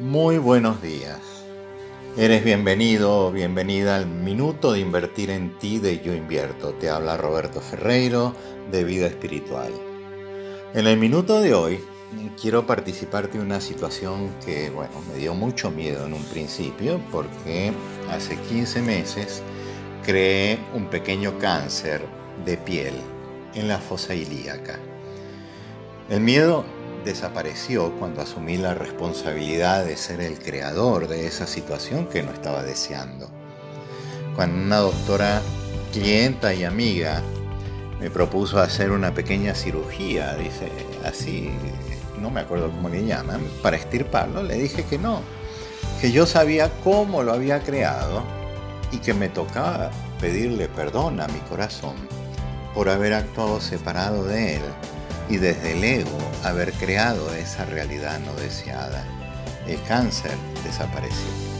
Muy buenos días. Eres bienvenido o bienvenida al Minuto de Invertir en Ti de Yo Invierto. Te habla Roberto Ferreiro de Vida Espiritual. En el minuto de hoy quiero participarte de una situación que, bueno, me dio mucho miedo en un principio porque hace 15 meses creé un pequeño cáncer de piel en la fosa ilíaca. El miedo desapareció cuando asumí la responsabilidad de ser el creador de esa situación que no estaba deseando. Cuando una doctora, clienta y amiga me propuso hacer una pequeña cirugía, dice así, no me acuerdo cómo le llaman, para extirparlo, le dije que no, que yo sabía cómo lo había creado y que me tocaba pedirle perdón a mi corazón por haber actuado separado de él y desde el ego haber creado esa realidad no deseada. El cáncer desapareció.